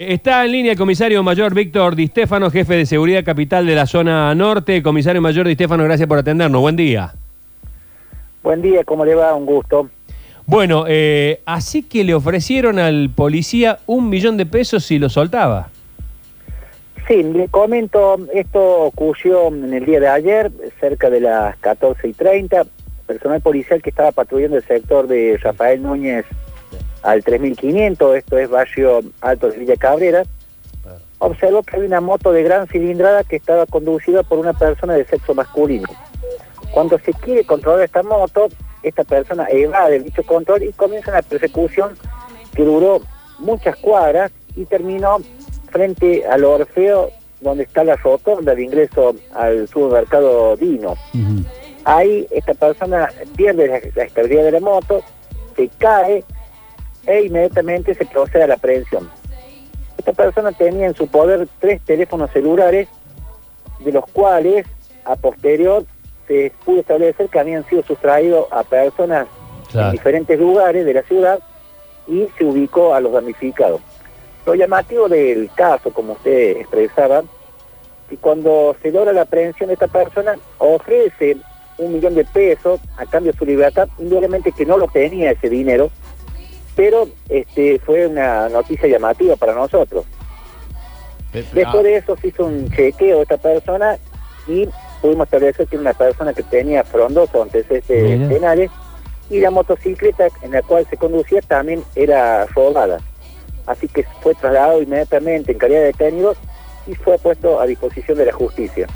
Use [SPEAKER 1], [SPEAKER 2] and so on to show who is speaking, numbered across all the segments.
[SPEAKER 1] Está en línea el comisario mayor Víctor Di Stefano, jefe de seguridad capital de la zona norte. Comisario mayor Di Stefano, gracias por atendernos. Buen día.
[SPEAKER 2] Buen día, ¿cómo le va? Un gusto.
[SPEAKER 1] Bueno, eh, así que le ofrecieron al policía un millón de pesos si lo soltaba.
[SPEAKER 2] Sí, le comento, esto ocurrió en el día de ayer, cerca de las 14 y 30. Personal policial que estaba patrullando el sector de Rafael Núñez al 3500, esto es barrio Alto de Villa Cabrera, observó que había una moto de gran cilindrada que estaba conducida por una persona de sexo masculino. Cuando se quiere controlar esta moto, esta persona evade dicho control y comienza una persecución que duró muchas cuadras y terminó frente al Orfeo, donde está la rotonda de ingreso al supermercado Dino. Ahí esta persona pierde la, la estabilidad de la moto, se cae, e inmediatamente se procede a la aprehensión. Esta persona tenía en su poder tres teléfonos celulares, de los cuales a posterior se pudo establecer que habían sido sustraídos a personas
[SPEAKER 1] Claro.
[SPEAKER 2] en diferentes lugares de la ciudad y se ubicó a los damnificados. Lo llamativo del caso, como usted expresaba, que cuando se logra la aprehensión de esta persona, ofrece un millón de pesos a cambio de su libertad, indudablemente que no lo tenía ese dinero, pero este fue una noticia llamativa para nosotros. Después de eso se hizo un chequeo de esta persona y pudimos establecer que era una persona que tenía frondosos antecedentes penales y la motocicleta en la cual se conducía también era robada. Así que fue trasladado inmediatamente en calidad de detenido y fue puesto a disposición de la justicia.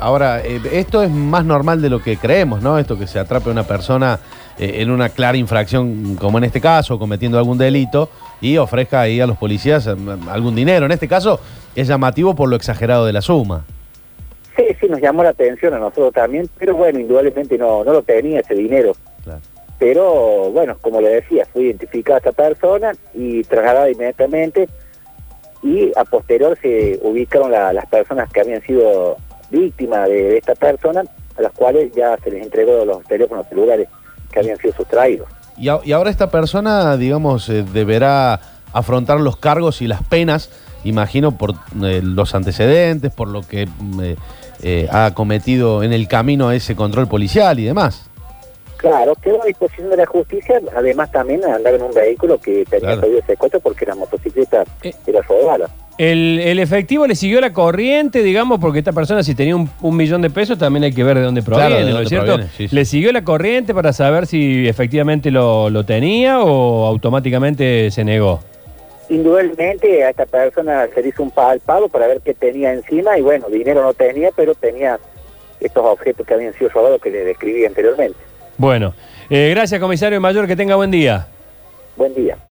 [SPEAKER 3] Ahora, eh, esto es más normal de lo que creemos, ¿no? Esto que se atrape a una persona eh, en una clara infracción, como en este caso, cometiendo algún delito, y ofrezca ahí a los policías eh, algún dinero. En este caso, es llamativo por lo exagerado de la suma.
[SPEAKER 2] Sí, sí, nos llamó la atención a nosotros también, pero bueno, indudablemente no, no lo tenía ese dinero.
[SPEAKER 3] Claro.
[SPEAKER 2] Pero bueno, como le decía, fue identificada esta persona y trasladada inmediatamente y a posterior se ubicaron la- las personas que habían sido víctimas de, de esta persona, a las cuales ya se les entregó los teléfonos celulares que habían sido sustraídos.
[SPEAKER 3] Y, a- y ahora esta persona, digamos, eh, deberá afrontar los cargos y las penas, imagino, por eh, los antecedentes, por lo que mm, eh, eh, ha cometido en el camino a ese control policial y demás.
[SPEAKER 2] Claro, quedó a disposición de la justicia, además también andaba en un vehículo que tenía
[SPEAKER 3] Claro.
[SPEAKER 2] pedido secuestro porque la motocicleta era robada.
[SPEAKER 1] El, el efectivo le siguió la corriente, digamos, porque esta persona si tenía un, un millón de pesos también hay que ver de dónde
[SPEAKER 3] Claro,
[SPEAKER 1] proviene,
[SPEAKER 3] de
[SPEAKER 1] ¿no es cierto?
[SPEAKER 3] proviene, sí, sí.
[SPEAKER 1] ¿Le siguió la corriente para saber si efectivamente lo, lo tenía o automáticamente se negó?
[SPEAKER 2] Indudablemente a esta persona se le hizo un palpado para ver qué tenía encima y bueno, dinero no tenía, pero tenía estos objetos que habían sido robados que le describí anteriormente.
[SPEAKER 1] Bueno, eh, gracias comisario mayor, que tenga buen día.
[SPEAKER 2] Buen día.